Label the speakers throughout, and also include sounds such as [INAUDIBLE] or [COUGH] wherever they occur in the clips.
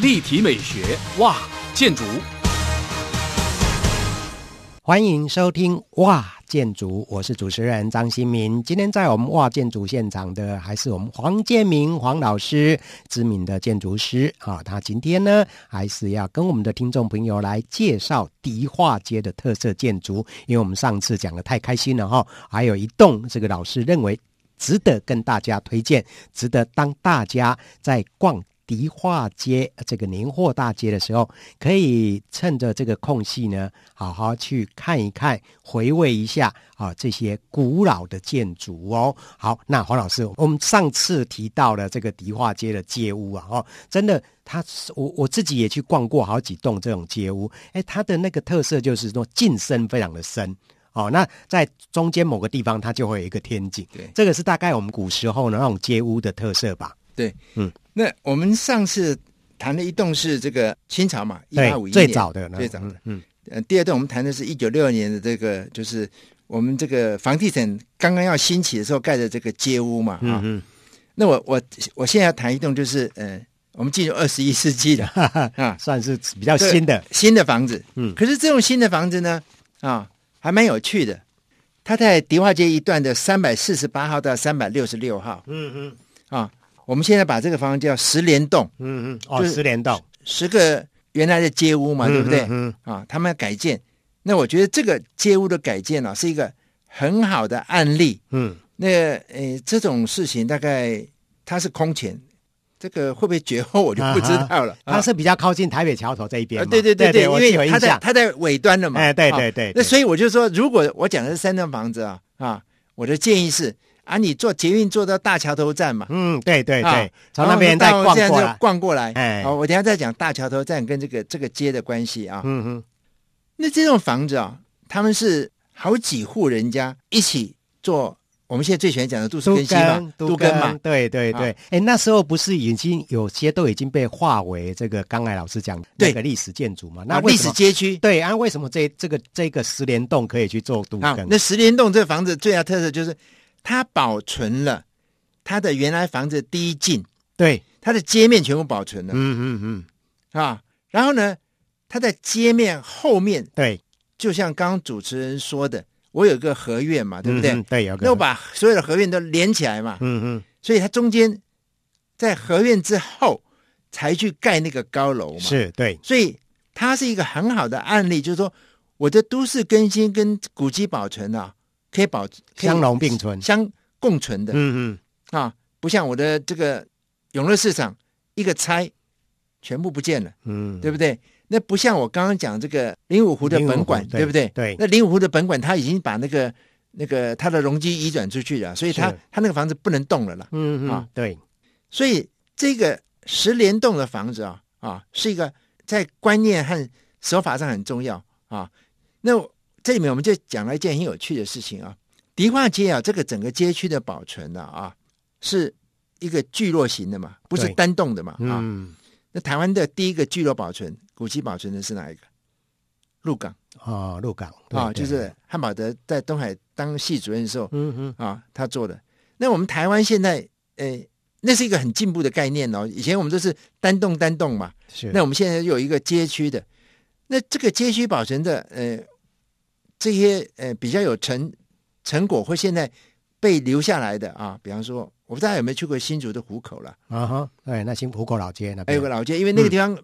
Speaker 1: 立体美学哇，建筑。
Speaker 2: 欢迎收听哇建筑，我是主持人张新民。今天在我们哇建筑现场的还是我们黄建明黄老师，知名的建筑师啊。他今天呢，还是要跟我们的听众朋友来介绍迪化街的特色建筑，因为我们上次讲的太开心了哈。还有一栋这个老师认为值得跟大家推荐，值得当大家在逛。迪化街这个年货大街的时候，可以趁着这个空隙呢，好好去看一看，回味一下啊这些古老的建筑哦。好，那黄老师，我们上次提到了这个迪化街的街屋啊，哦，真的，他我我自己也去逛过好几栋这种街屋，哎，它的那个特色就是说进深非常的深哦。那在中间某个地方，它就会有一个天井，对，这个是大概我们古时候的那种街屋的特色吧。
Speaker 3: 对，嗯，那我们上次谈的一栋是这个清朝嘛，一八五一年
Speaker 2: 最早的，
Speaker 3: 最早的，嗯，呃，第二栋我们谈的是一九六二年的这个，就是我们这个房地产刚刚要兴起的时候盖的这个街屋嘛，啊，嗯，那我我我现在要谈一栋，就是呃，我们进入二十一世纪的 [LAUGHS] 啊，
Speaker 2: 算是比较新的。
Speaker 3: 新的房子，嗯，可是这种新的房子呢，啊，还蛮有趣的，它在迪化街一段的三百四十八号到三百六十六号，嗯嗯，啊。我们现在把这个房子叫十联栋，
Speaker 2: 嗯嗯，哦，十联栋，
Speaker 3: 十个原来的街屋嘛，嗯、对不对？嗯，嗯。啊，他们要改建，那我觉得这个街屋的改建啊，是一个很好的案例。嗯，那呃，这种事情大概它是空前，这个会不会绝后我就不知道了。
Speaker 2: 它是比较靠近台北桥头这一边，
Speaker 3: 对对对对，因为它在它在尾端了嘛。
Speaker 2: 哎，对对对，
Speaker 3: 那所以我就说，如果我讲的是三栋房子啊啊，我的建议是。啊，你坐捷运坐到大桥头站嘛？
Speaker 2: 嗯，对对对，从那边再逛过来，
Speaker 3: 逛过来。哎，好，我等下再讲大桥头站跟这个这个街的关系啊。嗯哼，那这种房子啊，他们是好几户人家一起做。我们现在最喜欢讲的都市更新嘛，都根嘛。
Speaker 2: 对对对，哎，那时候不是已经有些都已经被划为这个刚才老师讲的那个历史建筑嘛？那
Speaker 3: 历史街区。
Speaker 2: 对啊，为什么这这个这个十连栋可以去做都根？
Speaker 3: 那十连栋这个房子最大特色就是。它保存了它的原来房子第一进，
Speaker 2: 对，
Speaker 3: 它的街面全部保存了，嗯
Speaker 2: 嗯嗯，
Speaker 3: 啊，然后呢，它在街面后面，
Speaker 2: 对，
Speaker 3: 就像刚刚主持人说的，我有个合院嘛，对不对？
Speaker 2: 嗯、对，有个。
Speaker 3: 那我把所有的合院都连起来嘛，嗯嗯，所以它中间在合院之后才去盖那个高楼嘛，
Speaker 2: 是对，
Speaker 3: 所以它是一个很好的案例，就是说我的都市更新跟古迹保存啊。可以保
Speaker 2: 相容并存、
Speaker 3: 相共存的，嗯嗯。啊，不像我的这个永乐市场一个拆，全部不见了，嗯，对不对？那不像我刚刚讲这个灵武湖的本馆，对，对不对？
Speaker 2: 对，
Speaker 3: 那灵武湖的本馆他已经把那个那个他的容积移转出去了，所以他他那个房子不能动了了，
Speaker 2: 嗯嗯啊，对，
Speaker 3: 所以这个十连栋的房子啊啊，是一个在观念和手法上很重要啊，那。这里面我们就讲了一件很有趣的事情啊，迪化街啊，这个整个街区的保存呢啊，是一个聚落型的嘛，不是单栋的嘛啊。嗯。那台湾的第一个聚落保存古迹保存的是哪一个？鹿港
Speaker 2: 啊，鹿港
Speaker 3: 啊，就是汉堡德在东海当系主任的时候，嗯嗯啊，他做的。那我们台湾现在，诶，那是一个很进步的概念哦。以前我们都是单栋单栋嘛，是。那我们现在有一个街区的，那这个街区保存的，呃。这些呃比较有成成果或现在被留下来的啊，比方说，我不知道有没有去过新竹的湖口了
Speaker 2: 啊哈，对，那新湖口老街那
Speaker 3: 边有个老街，因为那个地方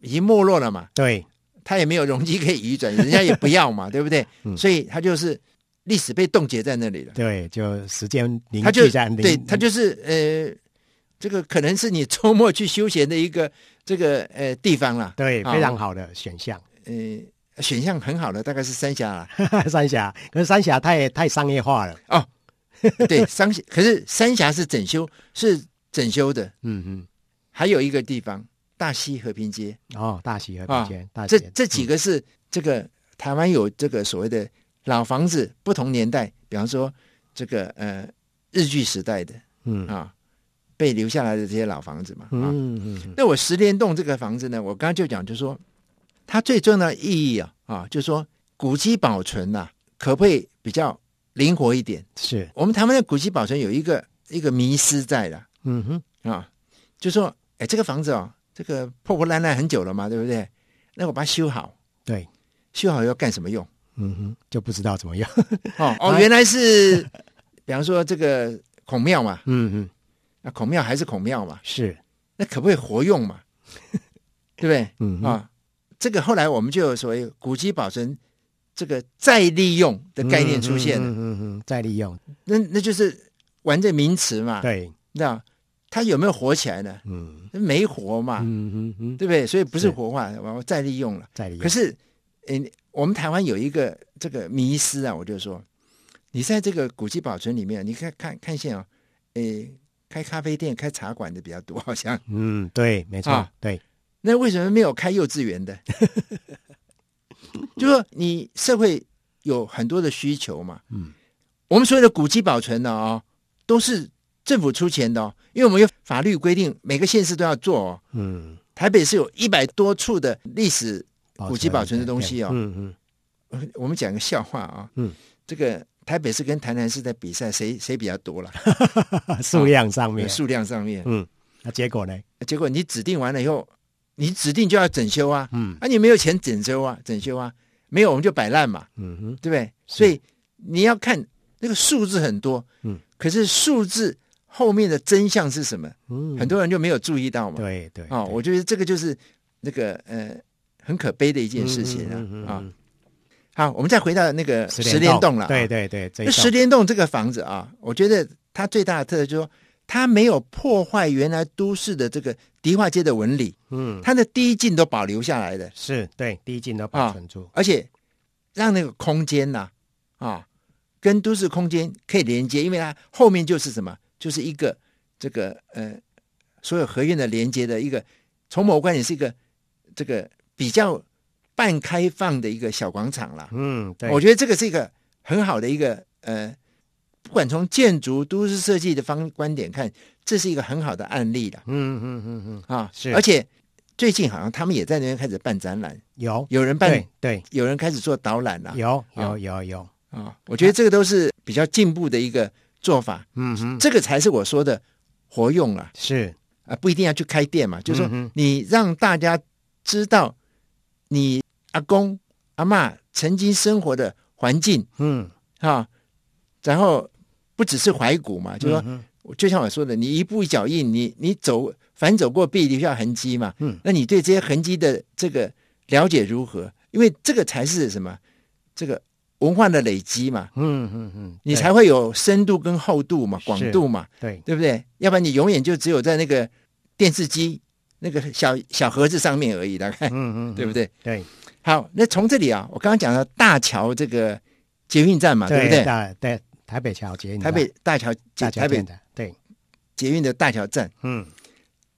Speaker 3: 已经没落了嘛，
Speaker 2: 对，
Speaker 3: 它也没有容积可以移转，人家也不要嘛，[LAUGHS] 对不对？所以它就是历史被冻结在那里了。
Speaker 2: 对，就时间凝聚在那。
Speaker 3: 对，它就是呃，这个可能是你周末去休闲的一个这个呃地方了。
Speaker 2: 对，非常好的选项。
Speaker 3: 呃。选项很好的大概是三峡了，[LAUGHS]
Speaker 2: 三峡，可是三峡太太商业化了哦。[LAUGHS]
Speaker 3: 对，三峡，可是三峡是整修，是整修的。嗯嗯，还有一个地方，大溪和平街
Speaker 2: 哦，大溪和平街，
Speaker 3: 大这这几个是这个台湾有这个所谓的老房子，不同年代，比方说这个呃日据时代的，嗯啊，被留下来的这些老房子嘛。嗯嗯，那我十连栋这个房子呢，我刚刚就讲，就说。它最重要的意义啊啊，就是说古迹保存呐、啊，可不可以比较灵活一点？
Speaker 2: 是
Speaker 3: 我们台湾的古迹保存有一个一个迷失在的，嗯哼啊，就是说，哎，这个房子哦，这个破破烂烂很久了嘛，对不对？那我把它修好，
Speaker 2: 对，
Speaker 3: 修好要干什么用？
Speaker 2: 嗯哼，就不知道怎么样。
Speaker 3: 哦 [LAUGHS] 哦，原来是，比方说这个孔庙嘛，
Speaker 2: 嗯嗯，
Speaker 3: 那孔庙还是孔庙嘛，
Speaker 2: 是，
Speaker 3: 那可不可以活用嘛？[LAUGHS] 对不对？
Speaker 2: 嗯
Speaker 3: 啊，这个后来我们就有所谓古迹保存这个再利用的概念出现了。
Speaker 2: 嗯嗯，再利用，
Speaker 3: 那那就是玩这名词嘛。
Speaker 2: 对，
Speaker 3: 那它有没有活起来呢？
Speaker 2: 嗯，
Speaker 3: 没活嘛。
Speaker 2: 嗯嗯嗯，
Speaker 3: 对不对？所以不是活化，我再利用了。
Speaker 2: 再利用。
Speaker 3: 可是，诶，我们台湾有一个这个迷思啊，我就说，你在这个古迹保存里面，你看看看见啊，诶，开咖啡店、开茶馆的比较多，好像。
Speaker 2: 嗯，对，没错，啊、对。
Speaker 3: 那为什么没有开幼稚园的？[LAUGHS] 就说你社会有很多的需求嘛。
Speaker 2: 嗯，
Speaker 3: 我们所有的古迹保存的，哦，都是政府出钱的哦，因为我们有法律规定，每个县市都要做哦。
Speaker 2: 嗯，
Speaker 3: 台北是有一百多处的历史古迹保存的东西哦。
Speaker 2: 嗯
Speaker 3: 嗯，我们讲个笑话啊。
Speaker 2: 嗯，
Speaker 3: 这个台北市跟台南市在比赛，谁谁比较多了？[LAUGHS]
Speaker 2: 数量上面，
Speaker 3: 数量上面。
Speaker 2: 嗯，那结果呢？
Speaker 3: 结果你指定完了以后。你指定就要整修啊，
Speaker 2: 嗯，
Speaker 3: 啊，你没有钱整修啊，整修啊，没有我们就摆烂嘛，
Speaker 2: 嗯哼，
Speaker 3: 对不对？所以你要看那个数字很多，
Speaker 2: 嗯，
Speaker 3: 可是数字后面的真相是什么？
Speaker 2: 嗯，
Speaker 3: 很多人就没有注意到嘛，
Speaker 2: 对对，
Speaker 3: 啊，我觉得这个就是那个呃很可悲的一件事情啊啊。好，我们再回到那个十连洞。了，
Speaker 2: 对对对，
Speaker 3: 那十连栋这个房子啊，我觉得它最大的特色就是说。它没有破坏原来都市的这个迪化街的纹理，
Speaker 2: 嗯，
Speaker 3: 它的第一进都保留下来的，
Speaker 2: 是对，第一进都保存住，
Speaker 3: 而且让那个空间呐，啊，跟都市空间可以连接，因为它后面就是什么，就是一个这个呃，所有合院的连接的一个，从某个观点是一个这个比较半开放的一个小广场了，
Speaker 2: 嗯，对，
Speaker 3: 我觉得这个是一个很好的一个呃。不管从建筑、都市设计的方观点看，这是一个很好的案例了。
Speaker 2: 嗯嗯嗯嗯
Speaker 3: 啊，
Speaker 2: 是。
Speaker 3: 而且最近好像他们也在那边开始办展览，
Speaker 2: 有
Speaker 3: 有人办，
Speaker 2: 对，对
Speaker 3: 有人开始做导览了。
Speaker 2: 有有有有
Speaker 3: 啊，我觉得这个都是比较进步的一个做法。
Speaker 2: 嗯哼，
Speaker 3: 这个才是我说的活用啊。
Speaker 2: 是
Speaker 3: 啊，不一定要去开店嘛，就是说你让大家知道你阿公阿妈曾经生活的环境。
Speaker 2: 嗯，
Speaker 3: 啊，然后。不只是怀古嘛，就是说，
Speaker 2: 嗯、
Speaker 3: 就像我说的，你一步一脚印，你你走，反走过必留下痕迹嘛。
Speaker 2: 嗯，
Speaker 3: 那你对这些痕迹的这个了解如何？因为这个才是什么？这个文化的累积嘛。
Speaker 2: 嗯嗯嗯，
Speaker 3: 你才会有深度跟厚度嘛，广度嘛。
Speaker 2: 对，
Speaker 3: 对不对？要不然你永远就只有在那个电视机那个小小盒子上面而已，大概。
Speaker 2: 嗯嗯，
Speaker 3: 对不对？
Speaker 2: 对。
Speaker 3: 好，那从这里啊，我刚刚讲到大桥这个捷运站嘛，对，对不对？
Speaker 2: 对。台北桥捷运，
Speaker 3: 台北大桥，台北
Speaker 2: 的对
Speaker 3: 捷运的大桥站。
Speaker 2: 嗯，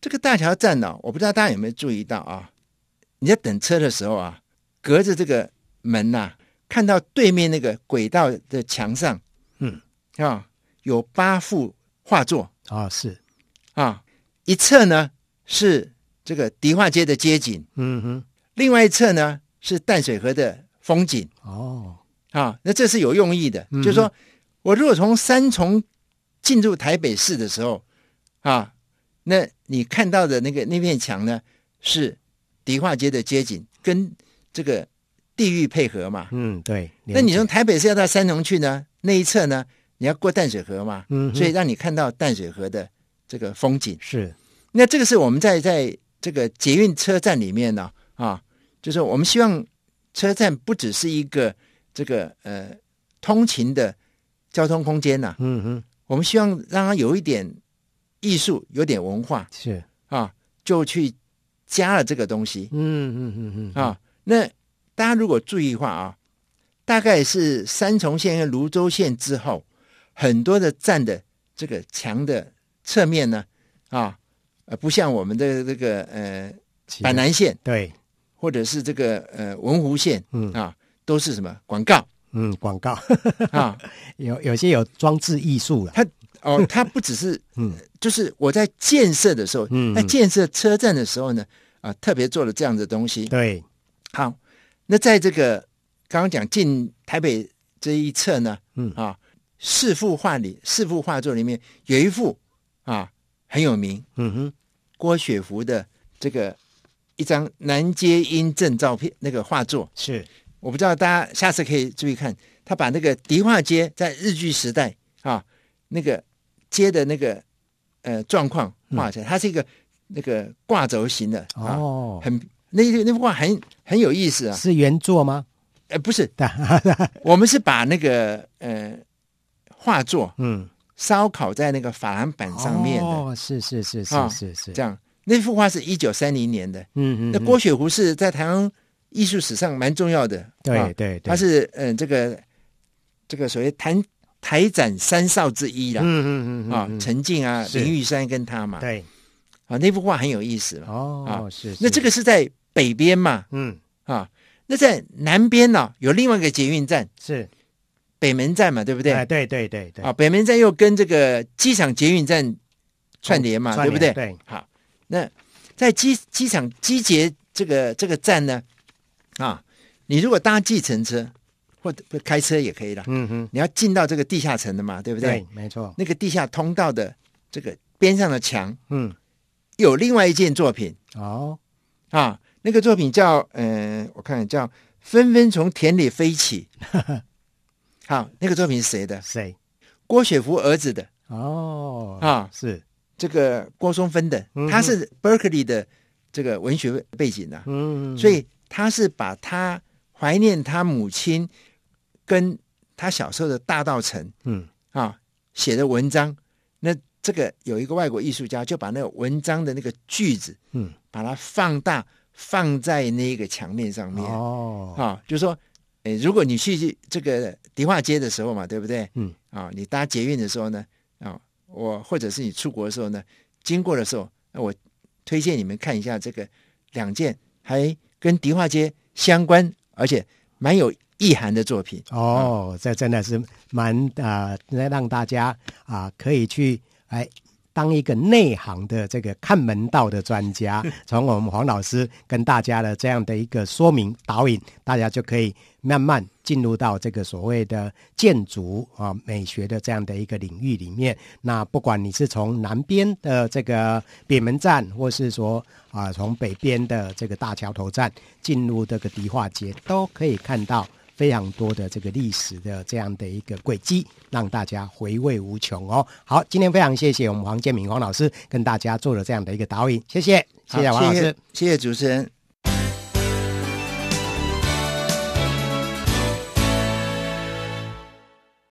Speaker 3: 这个大桥站呢、哦，我不知道大家有没有注意到啊？你在等车的时候啊，隔着这个门呐、啊，看到对面那个轨道的墙上，
Speaker 2: 嗯
Speaker 3: 啊，有八幅画作
Speaker 2: 啊，是
Speaker 3: 啊，一侧呢是这个迪化街的街景，
Speaker 2: 嗯哼，
Speaker 3: 另外一侧呢是淡水河的风景。
Speaker 2: 哦，
Speaker 3: 啊，那这是有用意的，嗯、就是说。我如果从三重进入台北市的时候，啊，那你看到的那个那片墙呢，是迪化街的街景，跟这个地域配合嘛。
Speaker 2: 嗯，对。
Speaker 3: 那你从台北市要到三重去呢，那一侧呢，你要过淡水河嘛。
Speaker 2: 嗯。
Speaker 3: 所以让你看到淡水河的这个风景。
Speaker 2: 是。
Speaker 3: 那这个是我们在在这个捷运车站里面呢，啊，就是我们希望车站不只是一个这个呃通勤的。交通空间呐、啊，
Speaker 2: 嗯。哼，我
Speaker 3: 们希望让它有一点艺术，有点文化，
Speaker 2: 是。
Speaker 3: 啊，就去加了这个东西，
Speaker 2: 嗯嗯嗯嗯
Speaker 3: 啊，那大家如果注意的话啊，大概是三重县和泸州县之后，很多的站的这个墙的侧面呢，啊，呃，不像我们的这个呃板南线，
Speaker 2: 对，
Speaker 3: 或者是这个呃文湖线，
Speaker 2: 嗯。
Speaker 3: 啊，都是什么广告。
Speaker 2: 嗯，广告。
Speaker 3: 啊，[LAUGHS]
Speaker 2: 有有些有装置艺术了。
Speaker 3: 它哦，[LAUGHS] 它不只是
Speaker 2: 嗯，
Speaker 3: 就是我在建设的时候，
Speaker 2: 嗯，
Speaker 3: 在建设车站的时候呢，啊，特别做了这样的东西。
Speaker 2: 对，
Speaker 3: 好，那在这个刚刚讲进台北这一侧呢，
Speaker 2: 嗯。
Speaker 3: 啊，四幅画里，四幅画作里面有一幅啊很有名，
Speaker 2: 嗯哼，
Speaker 3: 郭雪芙的这个一张南街英正照片，那个画作。
Speaker 2: 是，
Speaker 3: 我不知道大家下次可以注意看，他把那个迪化街在日据时代啊那个街的那个呃状况画起来，它是一个那个挂轴型的哦，很那那幅画很很有意思啊，
Speaker 2: 是原作吗？
Speaker 3: 呃，不是，[LAUGHS] 我们是把那个呃画作嗯。烧烤在那个珐琅板上面的，
Speaker 2: 哦，是是是是是是，
Speaker 3: 这样。那幅画是一九三零年的，嗯嗯。那郭雪湖是在台湾艺术史上蛮重要的，
Speaker 2: 对对，
Speaker 3: 他是嗯这个这个所谓台台展三少之一啦，嗯嗯嗯啊，陈进啊，林玉山跟他嘛，
Speaker 2: 对，
Speaker 3: 啊，那幅画很有意思
Speaker 2: 哦，是。
Speaker 3: 那这个是在北边嘛，嗯啊，那在南边呢有另外一个捷运站
Speaker 2: 是。
Speaker 3: 北门站嘛，对不对？
Speaker 2: 哎，对对对对。
Speaker 3: 啊，北门站又跟这个机场捷运站串联嘛，对不对？
Speaker 2: 对。
Speaker 3: 好，那在机机场机捷这个这个站呢，啊，你如果搭计程车或者开车也可以了。嗯哼。你要进到这个地下层的嘛，对不对？
Speaker 2: 对，没错。
Speaker 3: 那个地下通道的这个边上的墙，嗯，有另外一件作品。哦。啊，那个作品叫嗯、呃，我看看叫纷纷从田里飞起。[LAUGHS] 好，那个作品是谁的？
Speaker 2: 谁？
Speaker 3: 郭雪芙儿子的
Speaker 2: 哦。啊，是
Speaker 3: 这个郭松芬的，嗯、他是 Berkeley 的这个文学背景、啊，嗯哼，所以他是把他怀念他母亲跟他小时候的大道城，嗯啊写的文章。那这个有一个外国艺术家就把那个文章的那个句子，嗯，把它放大放在那个墙面上面。哦，啊，就是说。诶，如果你去这个迪化街的时候嘛，对不对？嗯，啊，你搭捷运的时候呢，啊，我或者是你出国的时候呢，经过的时候，那我推荐你们看一下这个两件还跟迪化街相关，而且蛮有意涵的作品。
Speaker 2: 哦，这真的是蛮啊，让大家啊可以去哎。当一个内行的这个看门道的专家，[LAUGHS] 从我们黄老师跟大家的这样的一个说明导引，大家就可以慢慢进入到这个所谓的建筑啊美学的这样的一个领域里面。那不管你是从南边的这个北门站，或是说啊从北边的这个大桥头站进入这个迪化街，都可以看到。非常多的这个历史的这样的一个轨迹，让大家回味无穷哦。好，今天非常谢谢我们黄建明黄老师跟大家做了这样的一个导引，谢谢，谢谢黄老
Speaker 3: 师，谢谢主持人。